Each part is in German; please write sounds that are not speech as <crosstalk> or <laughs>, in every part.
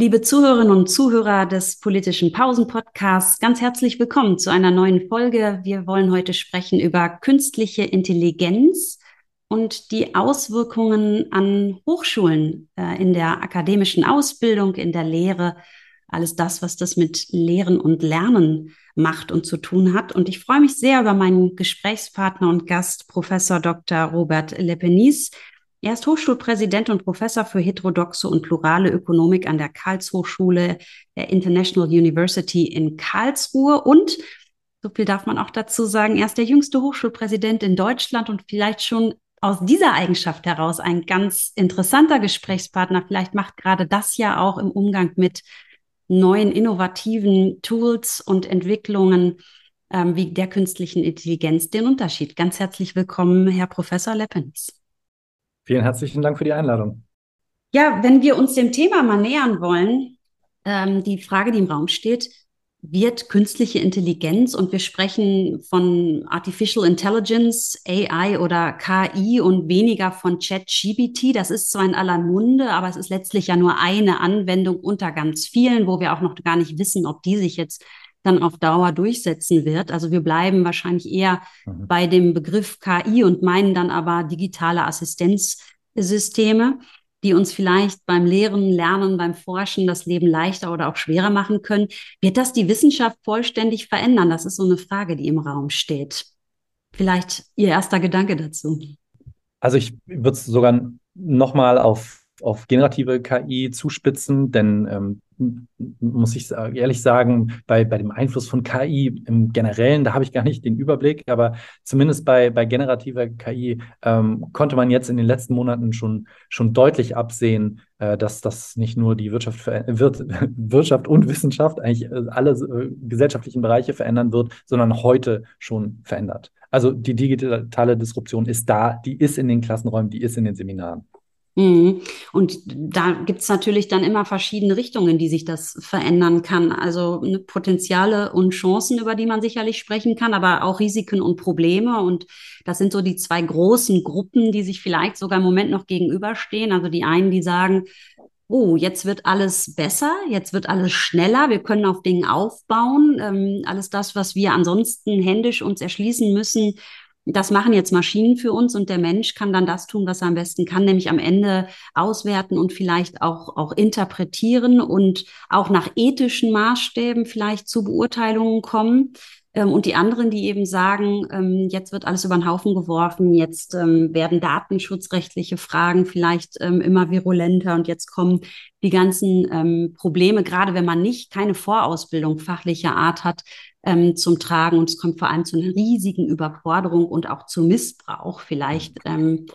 Liebe Zuhörerinnen und Zuhörer des politischen Pausen-Podcasts, ganz herzlich willkommen zu einer neuen Folge. Wir wollen heute sprechen über künstliche Intelligenz und die Auswirkungen an Hochschulen äh, in der akademischen Ausbildung, in der Lehre, alles das, was das mit Lehren und Lernen macht und zu tun hat. Und ich freue mich sehr über meinen Gesprächspartner und Gast, Professor Dr. Robert Lepenis. Er ist Hochschulpräsident und Professor für heterodoxe und plurale Ökonomik an der Karlshochschule der International University in Karlsruhe und so viel darf man auch dazu sagen, er ist der jüngste Hochschulpräsident in Deutschland und vielleicht schon aus dieser Eigenschaft heraus ein ganz interessanter Gesprächspartner. Vielleicht macht gerade das ja auch im Umgang mit neuen innovativen Tools und Entwicklungen ähm, wie der künstlichen Intelligenz den Unterschied. Ganz herzlich willkommen, Herr Professor Leppens. Vielen herzlichen Dank für die Einladung. Ja, wenn wir uns dem Thema mal nähern wollen, ähm, die Frage, die im Raum steht, wird künstliche Intelligenz und wir sprechen von Artificial Intelligence, AI oder KI und weniger von ChatGPT. Das ist zwar in aller Munde, aber es ist letztlich ja nur eine Anwendung unter ganz vielen, wo wir auch noch gar nicht wissen, ob die sich jetzt dann auf Dauer durchsetzen wird. Also wir bleiben wahrscheinlich eher mhm. bei dem Begriff KI und meinen dann aber digitale Assistenzsysteme, die uns vielleicht beim Lehren, Lernen, beim Forschen das Leben leichter oder auch schwerer machen können. Wird das die Wissenschaft vollständig verändern? Das ist so eine Frage, die im Raum steht. Vielleicht Ihr erster Gedanke dazu. Also ich würde es sogar nochmal auf, auf generative KI zuspitzen, denn ähm, muss ich ehrlich sagen, bei, bei dem Einfluss von KI im Generellen, da habe ich gar nicht den Überblick, aber zumindest bei, bei generativer KI ähm, konnte man jetzt in den letzten Monaten schon, schon deutlich absehen, äh, dass das nicht nur die Wirtschaft, wird, <laughs> Wirtschaft und Wissenschaft, eigentlich äh, alle äh, gesellschaftlichen Bereiche verändern wird, sondern heute schon verändert. Also die digitale Disruption ist da, die ist in den Klassenräumen, die ist in den Seminaren. Mhm. Und da gibt es natürlich dann immer verschiedene Richtungen, die sich das verändern kann. Also ne, Potenziale und Chancen, über die man sicherlich sprechen kann, aber auch Risiken und Probleme. Und das sind so die zwei großen Gruppen, die sich vielleicht sogar im Moment noch gegenüberstehen. Also die einen, die sagen, oh, jetzt wird alles besser, jetzt wird alles schneller, wir können auf Dingen aufbauen. Ähm, alles das, was wir ansonsten händisch uns erschließen müssen, das machen jetzt Maschinen für uns und der Mensch kann dann das tun, was er am besten kann, nämlich am Ende auswerten und vielleicht auch, auch interpretieren und auch nach ethischen Maßstäben vielleicht zu Beurteilungen kommen. Ähm, und die anderen, die eben sagen, ähm, jetzt wird alles über den Haufen geworfen, jetzt ähm, werden datenschutzrechtliche Fragen vielleicht immer virulenter und jetzt kommen die ganzen Probleme, gerade wenn man nicht keine Vorausbildung fachlicher Art hat, ähm, zum Tragen und es kommt vor allem zu einer riesigen Überforderung und auch zu Missbrauch vielleicht ähm,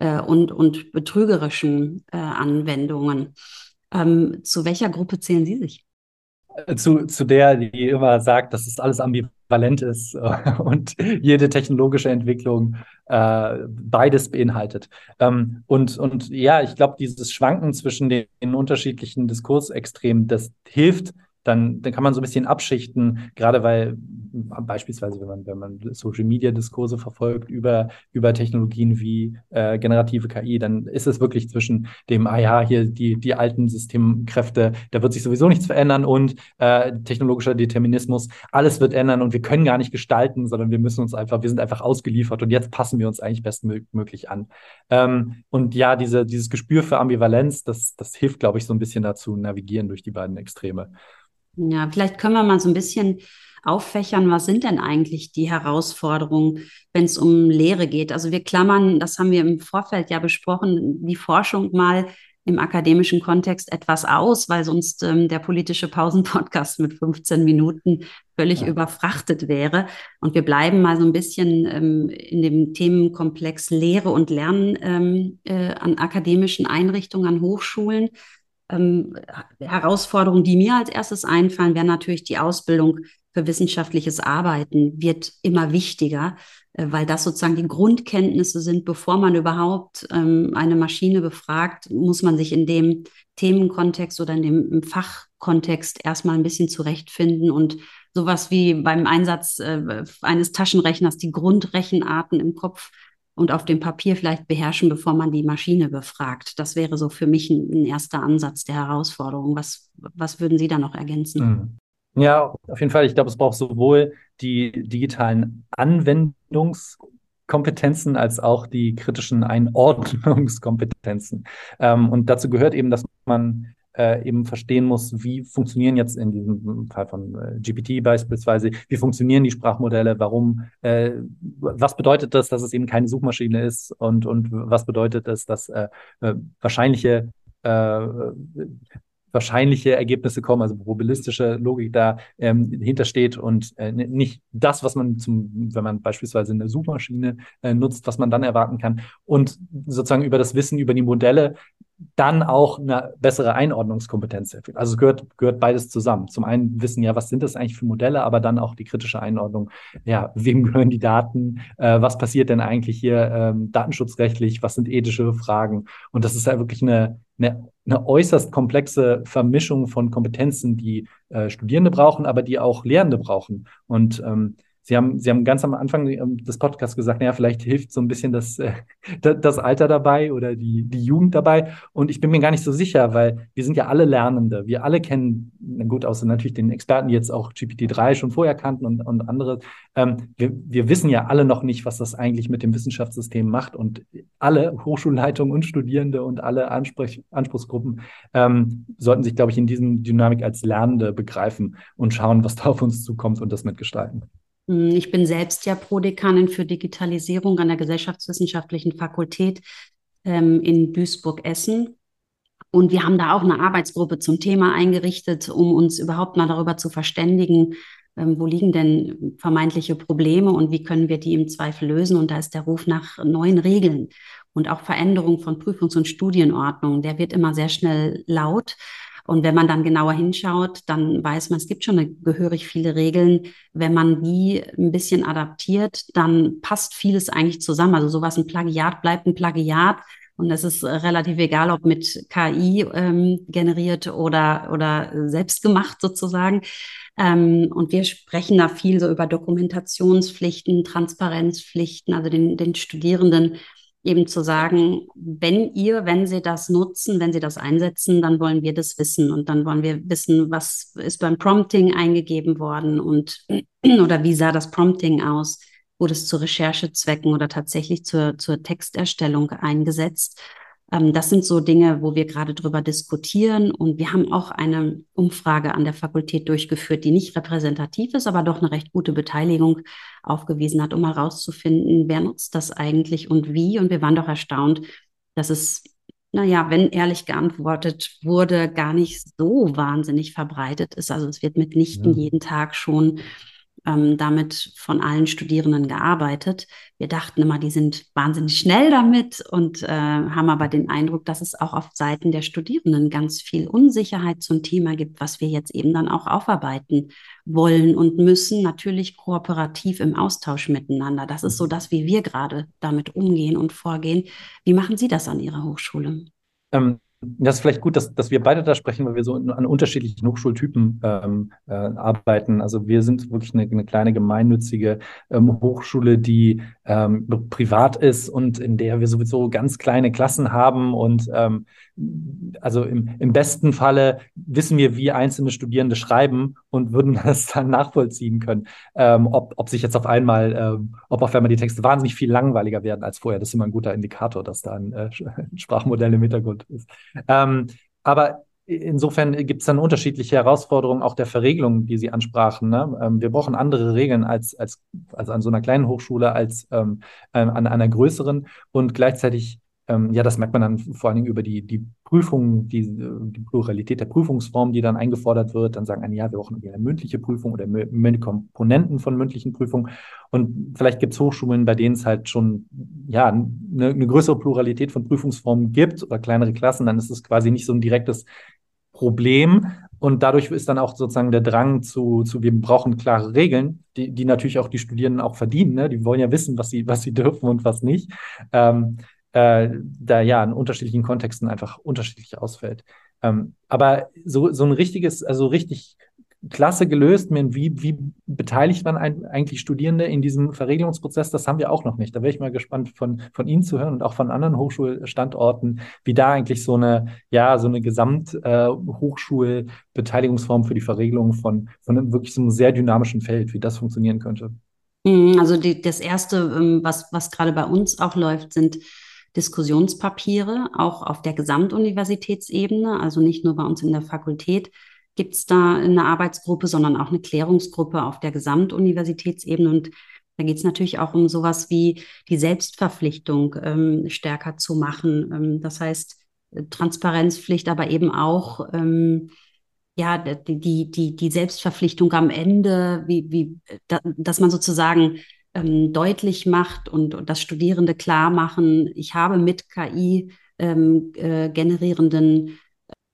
äh, und, und betrügerischen äh, Anwendungen. Ähm, zu welcher Gruppe zählen Sie sich? Äh, zu, zu der, die immer sagt, dass es alles ambivalent ist äh, und jede technologische Entwicklung äh, beides beinhaltet. Ähm, und, und ja, ich glaube, dieses Schwanken zwischen den, den unterschiedlichen Diskursextremen, das hilft dann, dann kann man so ein bisschen abschichten, gerade weil beispielsweise, wenn man, wenn man Social Media Diskurse verfolgt über, über Technologien wie äh, generative KI, dann ist es wirklich zwischen dem, ah ja, hier die, die alten Systemkräfte, da wird sich sowieso nichts verändern und äh, technologischer Determinismus, alles wird ändern und wir können gar nicht gestalten, sondern wir müssen uns einfach, wir sind einfach ausgeliefert und jetzt passen wir uns eigentlich bestmöglich an. Ähm, und ja, diese, dieses Gespür für Ambivalenz, das, das hilft, glaube ich, so ein bisschen dazu, navigieren durch die beiden Extreme. Ja, vielleicht können wir mal so ein bisschen auffächern, was sind denn eigentlich die Herausforderungen, wenn es um Lehre geht? Also wir klammern, das haben wir im Vorfeld ja besprochen, die Forschung mal im akademischen Kontext etwas aus, weil sonst ähm, der politische Pausenpodcast mit 15 Minuten völlig ja. überfrachtet wäre. Und wir bleiben mal so ein bisschen ähm, in dem Themenkomplex Lehre und Lernen ähm, äh, an akademischen Einrichtungen, an Hochschulen ähm, Herausforderungen, die mir als erstes einfallen, wäre natürlich die Ausbildung für wissenschaftliches Arbeiten wird immer wichtiger, äh, weil das sozusagen die Grundkenntnisse sind. Bevor man überhaupt ähm, eine Maschine befragt, muss man sich in dem Themenkontext oder in dem Fachkontext erstmal ein bisschen zurechtfinden und sowas wie beim Einsatz äh, eines Taschenrechners die Grundrechenarten im Kopf und auf dem Papier vielleicht beherrschen, bevor man die Maschine befragt. Das wäre so für mich ein, ein erster Ansatz der Herausforderung. Was, was würden Sie da noch ergänzen? Mhm. Ja, auf jeden Fall. Ich glaube, es braucht sowohl die digitalen Anwendungskompetenzen als auch die kritischen Einordnungskompetenzen. Ähm, und dazu gehört eben, dass man äh, eben verstehen muss, wie funktionieren jetzt in diesem Fall von äh, GPT beispielsweise, wie funktionieren die Sprachmodelle, warum, äh, was bedeutet das, dass es eben keine Suchmaschine ist und, und was bedeutet es, dass äh, äh wahrscheinliche äh, wahrscheinliche Ergebnisse kommen, also probabilistische Logik da ähm, hintersteht und äh, nicht das, was man zum, wenn man beispielsweise eine Suchmaschine äh, nutzt, was man dann erwarten kann. Und sozusagen über das Wissen über die Modelle dann auch eine bessere Einordnungskompetenz erfüllt. Also gehört, gehört beides zusammen. Zum einen wissen ja, was sind das eigentlich für Modelle, aber dann auch die kritische Einordnung. Ja, wem gehören die Daten? Äh, was passiert denn eigentlich hier ähm, datenschutzrechtlich? Was sind ethische Fragen? Und das ist ja wirklich eine, eine, eine äußerst komplexe Vermischung von Kompetenzen, die äh, Studierende brauchen, aber die auch Lehrende brauchen. Und ähm, Sie haben, Sie haben ganz am Anfang ähm, des Podcasts gesagt, naja, vielleicht hilft so ein bisschen das, äh, <laughs> das Alter dabei oder die, die Jugend dabei. Und ich bin mir gar nicht so sicher, weil wir sind ja alle Lernende. Wir alle kennen, gut, außer natürlich den Experten, die jetzt auch GPT-3 schon vorher kannten und, und andere. Ähm, wir, wir wissen ja alle noch nicht, was das eigentlich mit dem Wissenschaftssystem macht. Und alle Hochschulleitungen und Studierende und alle Ansprech Anspruchsgruppen ähm, sollten sich, glaube ich, in diesem Dynamik als Lernende begreifen und schauen, was da auf uns zukommt und das mitgestalten. Hm, ich bin selbst ja Prodekanin für Digitalisierung an der Gesellschaftswissenschaftlichen Fakultät ähm, in Duisburg-Essen. Und wir haben da auch eine Arbeitsgruppe zum Thema eingerichtet, um uns überhaupt mal darüber zu verständigen, ähm, wo liegen denn vermeintliche Probleme und wie können wir die im Zweifel lösen. Und da ist der Ruf nach neuen Regeln und auch Veränderung von Prüfungs- und Studienordnungen, der wird immer sehr schnell laut. Und wenn man dann genauer hinschaut, dann weiß man, es gibt schon eine, gehörig viele Regeln. Wenn man die ein bisschen adaptiert, dann passt vieles eigentlich zusammen. Also sowas, ein Plagiat bleibt ein Plagiat. Und es ist relativ egal, ob mit KI ähm, generiert oder, oder selbst gemacht sozusagen. Ähm, und wir sprechen da viel so über Dokumentationspflichten, Transparenzpflichten, also den, den Studierenden eben zu sagen, wenn ihr, wenn sie das nutzen, wenn sie das einsetzen, dann wollen wir das wissen und dann wollen wir wissen, was ist beim Prompting eingegeben worden und <clears throat> oder wie sah das Prompting aus? Wurde es zu Recherchezwecken oder tatsächlich zur, zur Texterstellung eingesetzt? Ähm, das sind so Dinge, wo wir gerade drüber diskutieren. Und wir haben auch eine Umfrage an der Fakultät durchgeführt, die nicht repräsentativ ist, aber doch eine recht gute Beteiligung aufgewiesen hat, um mal rauszufinden, wer nutzt das eigentlich und wie. Und wir waren doch erstaunt, dass es naja, wenn ehrlich geantwortet wurde, gar nicht so wahnsinnig verbreitet ist. Also es wird mitnichten ja. jeden Tag schon ähm, damit von allen Studierenden gearbeitet. Wir dachten immer, die sind wahnsinnig schnell damit und äh, haben aber den Eindruck, dass es auch auf Seiten der Studierenden ganz viel Unsicherheit zum Thema gibt, was wir jetzt eben dann auch aufarbeiten wollen und müssen. Natürlich kooperativ im Austausch miteinander. Das ist so das, wie wir gerade damit umgehen und vorgehen. Wie machen Sie das an Ihrer Hochschule? Ähm das ist vielleicht gut, dass, dass wir beide da sprechen, weil wir so an unterschiedlichen Hochschultypen ähm, äh, arbeiten. Also wir sind wirklich eine, eine kleine gemeinnützige ähm, Hochschule, die ähm, privat ist und in der wir sowieso ganz kleine Klassen haben. Und ähm, also im, im besten Falle wissen wir, wie einzelne Studierende schreiben und würden <laughs> das dann nachvollziehen können, ähm, ob, ob sich jetzt auf einmal, ähm, ob auf einmal die Texte wahnsinnig viel langweiliger werden als vorher. Das ist immer ein guter Indikator, dass da ein, äh, <laughs> Sprachmodell im Hintergrund ist. Ähm, aber insofern gibt es dann unterschiedliche Herausforderungen auch der Verregelung, die Sie ansprachen. Ne? Ähm, wir brauchen andere Regeln als, als, als an so einer kleinen Hochschule, als ähm, an einer größeren. Und gleichzeitig ähm, ja, das merkt man dann vor allen Dingen über die, die Prüfungen, die, die Pluralität der Prüfungsformen, die dann eingefordert wird. Dann sagen eine, ja, wir brauchen eine mündliche Prüfung oder Komponenten von mündlichen Prüfungen. Und vielleicht gibt es Hochschulen, bei denen es halt schon ja, eine, eine größere Pluralität von Prüfungsformen gibt oder kleinere Klassen. Dann ist es quasi nicht so ein direktes Problem. Und dadurch ist dann auch sozusagen der Drang zu, zu wir brauchen klare Regeln, die, die natürlich auch die Studierenden auch verdienen. Ne? Die wollen ja wissen, was sie, was sie dürfen und was nicht. Ähm, äh, da ja in unterschiedlichen Kontexten einfach unterschiedlich ausfällt. Ähm, aber so, so ein richtiges, also richtig klasse gelöst. Wie, wie beteiligt man ein, eigentlich Studierende in diesem Verregelungsprozess? Das haben wir auch noch nicht. Da wäre ich mal gespannt von, von Ihnen zu hören und auch von anderen Hochschulstandorten, wie da eigentlich so eine, ja, so eine Gesamthochschulbeteiligungsform äh, für die Verregelung von, von einem wirklich so einem sehr dynamischen Feld, wie das funktionieren könnte. Mhm, also die, das Erste, ähm, was, was gerade bei uns auch läuft, sind Diskussionspapiere, auch auf der Gesamtuniversitätsebene, also nicht nur bei uns in der Fakultät gibt es da eine Arbeitsgruppe, sondern auch eine Klärungsgruppe auf der Gesamtuniversitätsebene. Und da geht es natürlich auch um sowas wie die Selbstverpflichtung ähm, stärker zu machen. Ähm, das heißt, Transparenzpflicht, aber eben auch ähm, ja, die, die, die, Selbstverpflichtung am Ende, wie, wie, da, dass man sozusagen ähm, deutlich macht und, und das Studierende klar machen, ich habe mit KI ähm, äh, generierenden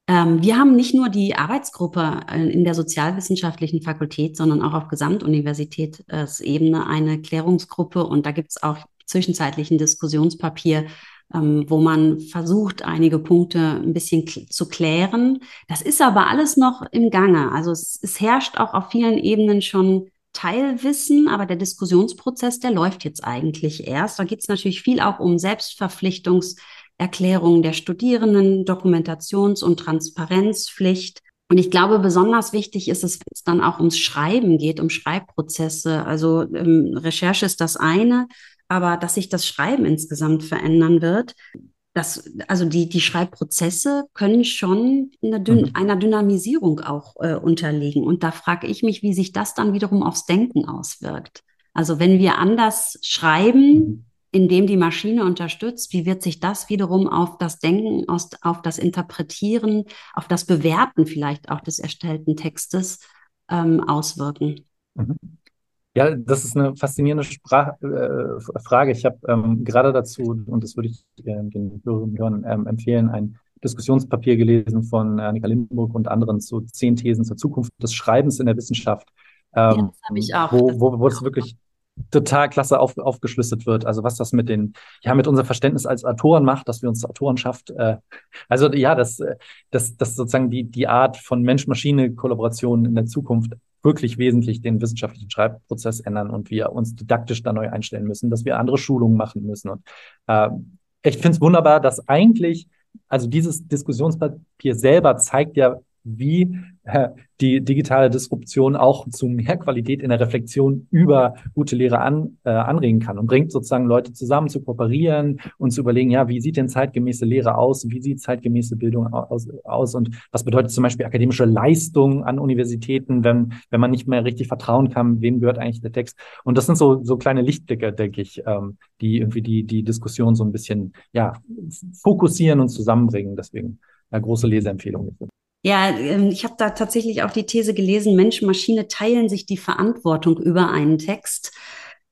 ähm, wir haben nicht nur die Arbeitsgruppe äh, in der sozialwissenschaftlichen Fakultät, sondern auch auf Gesamtuniversitätsebene eine Klärungsgruppe und da gibt es auch zwischenzeitlich ein Diskussionspapier, ähm, wo man versucht, einige Punkte ein bisschen zu klären. Das ist aber alles noch im Gange. Also es, es herrscht auch auf vielen Ebenen schon Teilwissen, aber der Diskussionsprozess, der läuft jetzt eigentlich erst. Da geht es natürlich viel auch um Selbstverpflichtungs- Erklärungen der Studierenden, Dokumentations- und Transparenzpflicht. Und ich glaube, besonders wichtig ist es, wenn es dann auch ums Schreiben geht, um Schreibprozesse. Also ähm, Recherche ist das eine, aber dass sich das Schreiben insgesamt verändern wird, das, also die, die Schreibprozesse können schon eine Dün mhm. einer Dynamisierung auch äh, unterliegen. Und da frage ich mich, wie sich das dann wiederum aufs Denken auswirkt. Also wenn wir anders schreiben, mhm indem die Maschine unterstützt, wie wird sich das wiederum auf das Denken, auf das Interpretieren, auf das Bewerten vielleicht auch des erstellten Textes ähm, auswirken? Mhm. Ja, das ist eine faszinierende Sprach äh, Frage. Ich habe ähm, gerade dazu, und das würde ich äh, den Hörern ähm, empfehlen, ein Diskussionspapier gelesen von Annika Limburg und anderen zu zehn Thesen zur Zukunft des Schreibens in der Wissenschaft. Ähm, ja, das habe ich auch. Wo, wo, wo es wirklich total klasse auf, aufgeschlüsselt wird. Also was das mit den, ja, mit unserem Verständnis als Autoren macht, dass wir uns Autorenschaft, äh, also ja, dass das, das sozusagen die, die Art von Mensch-Maschine-Kollaboration in der Zukunft wirklich wesentlich den wissenschaftlichen Schreibprozess ändern und wir uns didaktisch da neu einstellen müssen, dass wir andere Schulungen machen müssen. Und äh, ich finde es wunderbar, dass eigentlich, also dieses Diskussionspapier selber zeigt ja, wie äh, die digitale Disruption auch zu mehr Qualität in der Reflexion über gute Lehre an, äh, anregen kann und bringt sozusagen Leute zusammen zu kooperieren und zu überlegen, ja, wie sieht denn zeitgemäße Lehre aus? Wie sieht zeitgemäße Bildung aus, aus? Und was bedeutet zum Beispiel akademische Leistung an Universitäten, wenn, wenn man nicht mehr richtig vertrauen kann, wem gehört eigentlich der Text? Und das sind so, so kleine Lichtblicke, denke ich, ähm, die irgendwie die, die Diskussion so ein bisschen, ja, fokussieren und zusammenbringen. Deswegen eine große Leseempfehlung. Ja, ähm, ich habe da tatsächlich auch die These gelesen, Mensch, Maschine teilen sich die Verantwortung über einen Text.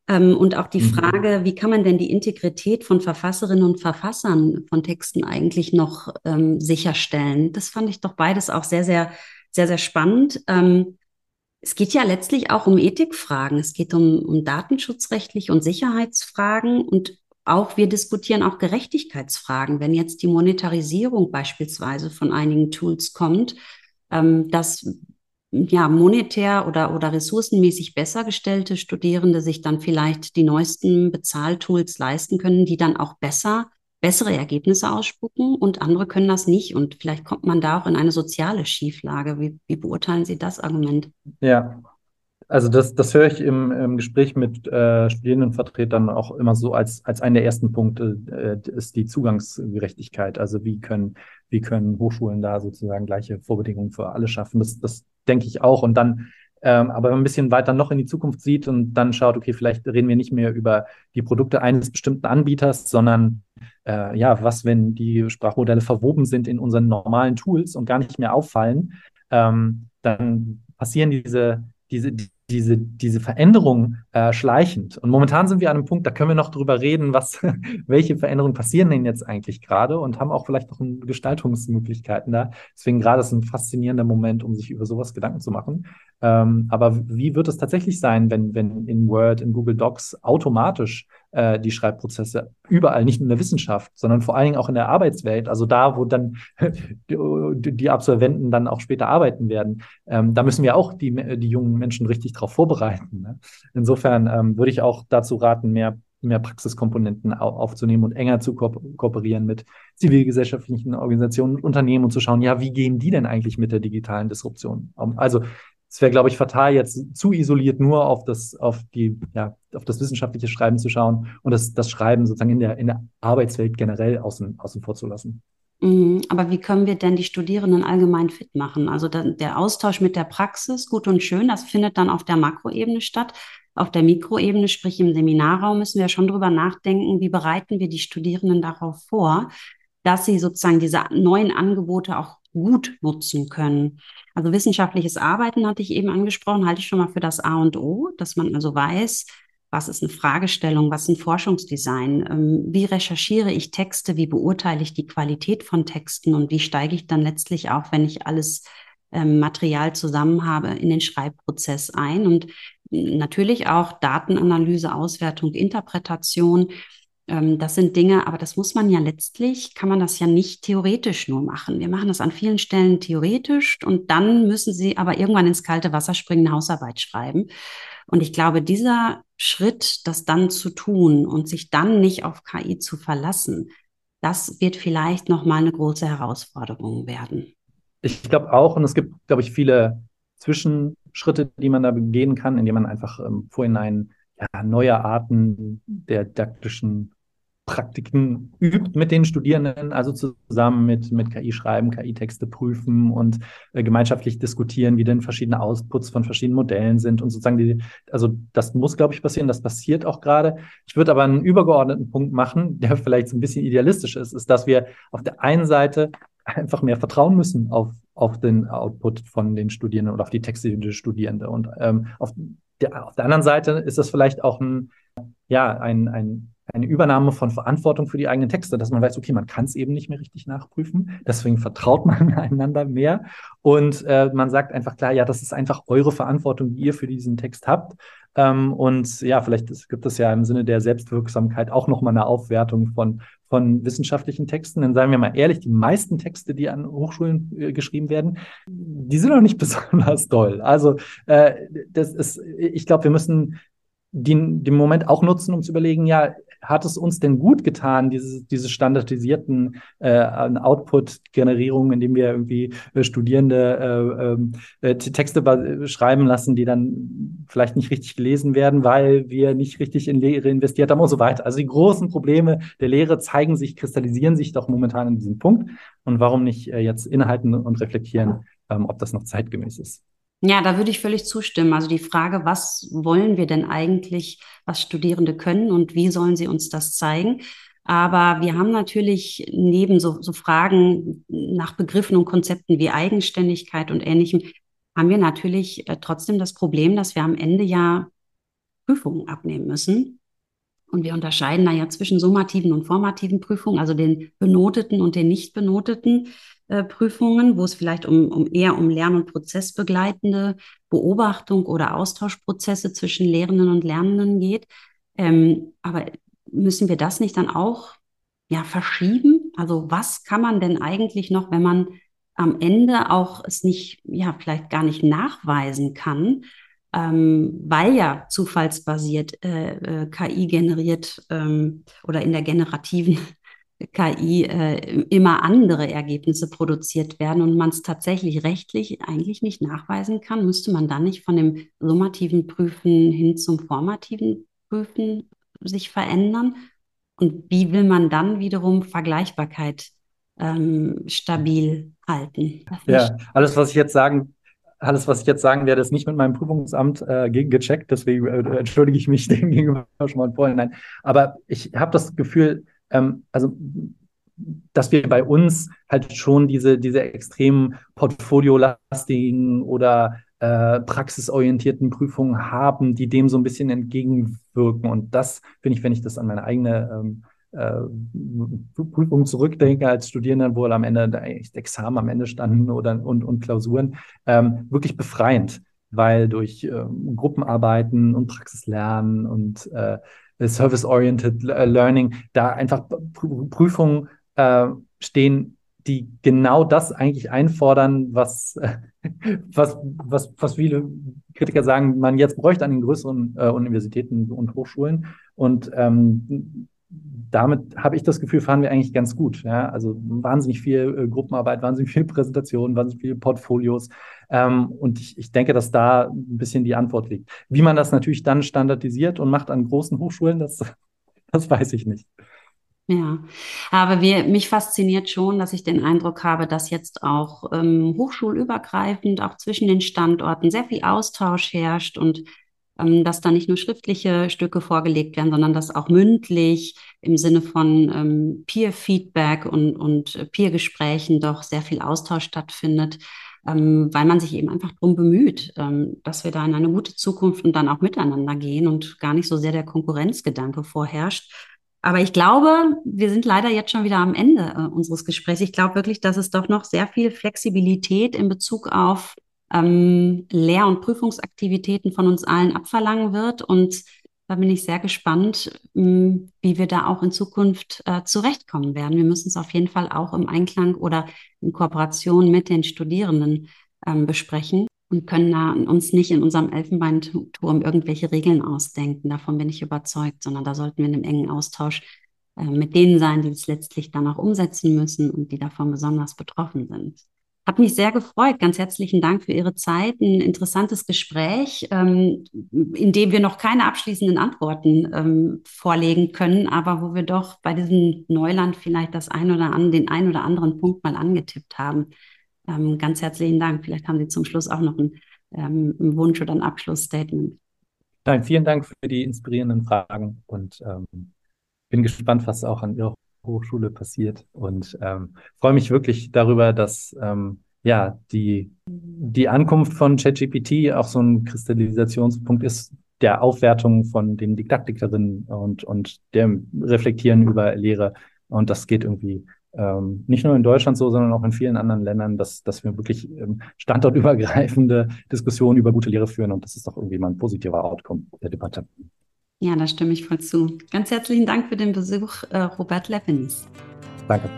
Ähm, und auch die mhm. Frage, wie kann man denn die Integrität von Verfasserinnen und Verfassern von Texten eigentlich noch ähm, sicherstellen? Das fand ich doch beides auch sehr, sehr, sehr, sehr spannend. Ähm, es geht ja letztlich auch um Ethikfragen. Es geht um, um datenschutzrechtliche und Sicherheitsfragen. Und auch wir diskutieren auch Gerechtigkeitsfragen. Wenn jetzt die Monetarisierung beispielsweise von einigen Tools kommt, ähm, dass ja monetär oder, oder ressourcenmäßig besser gestellte Studierende sich dann vielleicht die neuesten Bezahltools leisten können, die dann auch besser bessere Ergebnisse ausspucken und andere können das nicht. Und vielleicht kommt man da auch in eine soziale Schieflage. Wie, wie beurteilen Sie das Argument? Ja, also das, das höre ich im, im Gespräch mit äh, Studierendenvertretern auch immer so als, als einen der ersten Punkte äh, ist die Zugangsgerechtigkeit. Also wie können, wie können Hochschulen da sozusagen gleiche Vorbedingungen für alle schaffen? Das, das denke ich auch. Und dann, ähm, aber wenn man ein bisschen weiter noch in die Zukunft sieht und dann schaut, okay, vielleicht reden wir nicht mehr über die Produkte eines bestimmten Anbieters, sondern äh, ja, was, wenn die Sprachmodelle verwoben sind in unseren normalen Tools und gar nicht mehr auffallen, ähm, dann passieren diese diese, diese, diese Veränderung äh, schleichend. Und momentan sind wir an einem Punkt, da können wir noch drüber reden, was, <laughs> welche Veränderungen passieren denn jetzt eigentlich gerade und haben auch vielleicht noch Gestaltungsmöglichkeiten da. Deswegen gerade ist ein faszinierender Moment, um sich über sowas Gedanken zu machen. Ähm, aber wie wird es tatsächlich sein, wenn, wenn in Word, in Google Docs automatisch äh, die Schreibprozesse überall, nicht nur in der Wissenschaft, sondern vor allen Dingen auch in der Arbeitswelt, also da, wo dann <laughs> die, Absolventen dann auch später arbeiten werden. Ähm, da müssen wir auch die, die jungen Menschen richtig darauf vorbereiten. Ne? Insofern ähm, würde ich auch dazu raten, mehr mehr Praxiskomponenten aufzunehmen und enger zu ko kooperieren mit zivilgesellschaftlichen Organisationen und Unternehmen und zu schauen, ja, wie gehen die denn eigentlich mit der digitalen Disruption um? Also es wäre, glaube ich, fatal, jetzt zu isoliert nur auf das, auf die, ja, auf das wissenschaftliche Schreiben zu schauen und das, das Schreiben sozusagen in der, in der Arbeitswelt generell außen, außen vor zu lassen. Mhm. Aber wie können wir denn die Studierenden allgemein fit machen? Also der Austausch mit der Praxis, gut und schön, das findet dann auf der Makroebene statt. Auf der Mikroebene, sprich im Seminarraum, müssen wir schon drüber nachdenken, wie bereiten wir die Studierenden darauf vor, dass sie sozusagen diese neuen Angebote auch gut nutzen können. Also wissenschaftliches Arbeiten hatte ich eben angesprochen, halte ich schon mal für das A und O, dass man also weiß, was ist eine Fragestellung, was ist ein Forschungsdesign, ähm, wie recherchiere ich Texte, wie beurteile ich die Qualität von Texten und wie steige ich dann letztlich auch, wenn ich alles ähm, Material zusammen habe, in den Schreibprozess ein und natürlich auch Datenanalyse, Auswertung, Interpretation. Ähm, das sind Dinge, aber das muss man ja letztlich, kann man das ja nicht theoretisch nur machen. Wir machen das an vielen Stellen theoretisch und dann müssen Sie aber irgendwann ins kalte Wasser springen, eine Hausarbeit schreiben. Und ich glaube, dieser Schritt, das dann zu tun und sich dann nicht auf KI zu verlassen, das wird vielleicht nochmal eine große Herausforderung werden. Ich glaube auch, und es gibt, glaube ich, viele Zwischenschritte, die man da gehen kann, indem man einfach ähm, vorhinein ja, neue Arten der didaktischen Praktiken übt mit den Studierenden, also zusammen mit, mit KI schreiben, KI-Texte prüfen und äh, gemeinschaftlich diskutieren, wie denn verschiedene Outputs von verschiedenen Modellen sind und sozusagen die, also das muss, glaube ich, passieren, das passiert auch gerade. Ich würde aber einen übergeordneten Punkt machen, der <laughs> vielleicht so ein bisschen idealistisch ist, ist, dass wir auf der einen Seite einfach mehr vertrauen müssen auf, auf den Output von den Studierenden oder auf die Texte der Studierende. Und ähm, auf, der, auf der anderen Seite ist das vielleicht auch ein, ja, ein, ein eine Übernahme von Verantwortung für die eigenen Texte, dass man weiß, okay, man kann es eben nicht mehr richtig nachprüfen, deswegen vertraut <laughs> man einander mehr und äh, man sagt einfach klar, ja, das ist einfach eure Verantwortung, die ihr für diesen Text habt. Ähm, und ja, vielleicht gibt es ja im Sinne der Selbstwirksamkeit auch nochmal eine Aufwertung von, von wissenschaftlichen Texten. Denn seien wir mal ehrlich, die meisten Texte, die an Hochschulen äh, geschrieben werden, die sind auch nicht <laughs> besonders toll. Also äh, das ist, ich glaube, wir müssen den, den Moment auch nutzen, um zu überlegen, ja, hat es uns denn gut getan, diese, diese standardisierten äh, Output-Generierungen, indem wir irgendwie äh, Studierende äh, ähm, äh, Texte schreiben lassen, die dann vielleicht nicht richtig gelesen werden, weil wir nicht richtig in Lehre investiert haben und so weiter. Also die großen Probleme der Lehre zeigen sich, kristallisieren sich doch momentan in diesem Punkt. Und warum nicht äh, jetzt innehalten und reflektieren, ähm, ob das noch zeitgemäß ist? Ja, da würde ich völlig zustimmen. Also die Frage, was wollen wir denn eigentlich, was Studierende können und wie sollen sie uns das zeigen? Aber wir haben natürlich neben so, so Fragen nach Begriffen und Konzepten wie Eigenständigkeit und Ähnlichem, haben wir natürlich äh, trotzdem das Problem, dass wir am Ende ja Prüfungen abnehmen müssen. Und wir unterscheiden da ja zwischen summativen und formativen Prüfungen, also den benoteten und den nicht benoteten. Äh, Prüfungen, wo es vielleicht um, um eher um lern- und prozessbegleitende Beobachtung oder Austauschprozesse zwischen Lehrenden und Lernenden geht. Ähm, aber müssen wir das nicht dann auch ja, verschieben? Also was kann man denn eigentlich noch, wenn man am Ende auch es nicht, ja, vielleicht gar nicht nachweisen kann, ähm, weil ja zufallsbasiert äh, äh, KI generiert ähm, oder in der generativen <laughs> KI äh, immer andere Ergebnisse produziert werden und man es tatsächlich rechtlich eigentlich nicht nachweisen kann, müsste man dann nicht von dem summativen Prüfen hin zum formativen Prüfen sich verändern? Und wie will man dann wiederum Vergleichbarkeit ähm, stabil halten? Ja, alles, was ich jetzt sagen alles, was ich jetzt sagen werde, ist nicht mit meinem Prüfungsamt äh, gecheckt, deswegen äh, entschuldige ich mich <laughs> dem gegenüber schon mal vorhin. Nein, aber ich habe das Gefühl, ähm, also dass wir bei uns halt schon diese, diese extrem portfoliolastigen oder äh, praxisorientierten Prüfungen haben, die dem so ein bisschen entgegenwirken. Und das finde ich, wenn ich das an meine eigene ähm, äh, Prüfung zurückdenke als Studierender, wo am Ende echt Examen am Ende standen oder und, und Klausuren, ähm, wirklich befreiend. weil durch ähm, Gruppenarbeiten und Praxislernen und äh, Service-Oriented Learning da einfach Prüfungen äh, stehen, die genau das eigentlich einfordern, was, <laughs> was, was, was viele Kritiker sagen, man jetzt bräuchte an den größeren äh, Universitäten und Hochschulen. Und ähm, damit habe ich das Gefühl, fahren wir eigentlich ganz gut. Ja? Also wahnsinnig viel äh, Gruppenarbeit, wahnsinnig viel Präsentation, wahnsinnig viele Portfolios. Ähm, und ich, ich denke, dass da ein bisschen die Antwort liegt. Wie man das natürlich dann standardisiert und macht an großen Hochschulen, das, <laughs> das weiß ich nicht. Ja, aber wir, mich fasziniert schon, dass ich den Eindruck habe, dass jetzt auch ähm, hochschulübergreifend, auch zwischen den Standorten sehr viel Austausch herrscht und ähm, dass da nicht nur schriftliche Stücke vorgelegt werden, sondern dass auch mündlich im Sinne von ähm, Peer-Feedback und, und Peer-Gesprächen doch sehr viel Austausch stattfindet, ähm, weil man sich eben einfach darum bemüht, ähm, dass wir da in eine gute Zukunft und dann auch miteinander gehen und gar nicht so sehr der Konkurrenzgedanke vorherrscht. Aber ich glaube, wir sind leider jetzt schon wieder am Ende äh, unseres Gesprächs. Ich glaube wirklich, dass es doch noch sehr viel Flexibilität in Bezug auf ähm, Lehr- und Prüfungsaktivitäten von uns allen abverlangen wird. Und da bin ich sehr gespannt, ähm, wie wir da auch in Zukunft äh, zurechtkommen werden. Wir müssen es auf jeden Fall auch im Einklang oder in Kooperation mit den Studierenden ähm, besprechen und können da uns nicht in unserem Elfenbeinturm irgendwelche Regeln ausdenken. Davon bin ich überzeugt, sondern da sollten wir in einem engen Austausch äh, mit denen sein, die es letztlich dann auch umsetzen müssen und die davon besonders betroffen sind. Hat mich sehr gefreut. Ganz herzlichen Dank für Ihre Zeit. Ein interessantes Gespräch, ähm, in dem wir noch keine abschließenden Antworten ähm, vorlegen können, aber wo wir doch bei diesem Neuland vielleicht das ein oder an, den ein oder anderen Punkt mal angetippt haben. Ähm, ganz herzlichen Dank. Vielleicht haben Sie zum Schluss auch noch einen, ähm, einen Wunsch oder ein Abschlussstatement. Nein, vielen Dank für die inspirierenden Fragen und ähm, bin gespannt, was auch an Ihrer Hochschule passiert und ähm, freue mich wirklich darüber, dass ähm, ja die die Ankunft von ChatGPT auch so ein Kristallisationspunkt ist der Aufwertung von den Didaktikerinnen und und dem Reflektieren über Lehre und das geht irgendwie ähm, nicht nur in Deutschland so, sondern auch in vielen anderen Ländern, dass, dass wir wirklich ähm, standortübergreifende Diskussionen über gute Lehre führen. Und das ist doch irgendwie mal ein positiver Outcome der Debatte. Ja, da stimme ich voll zu. Ganz herzlichen Dank für den Besuch, äh, Robert Leppens. Danke.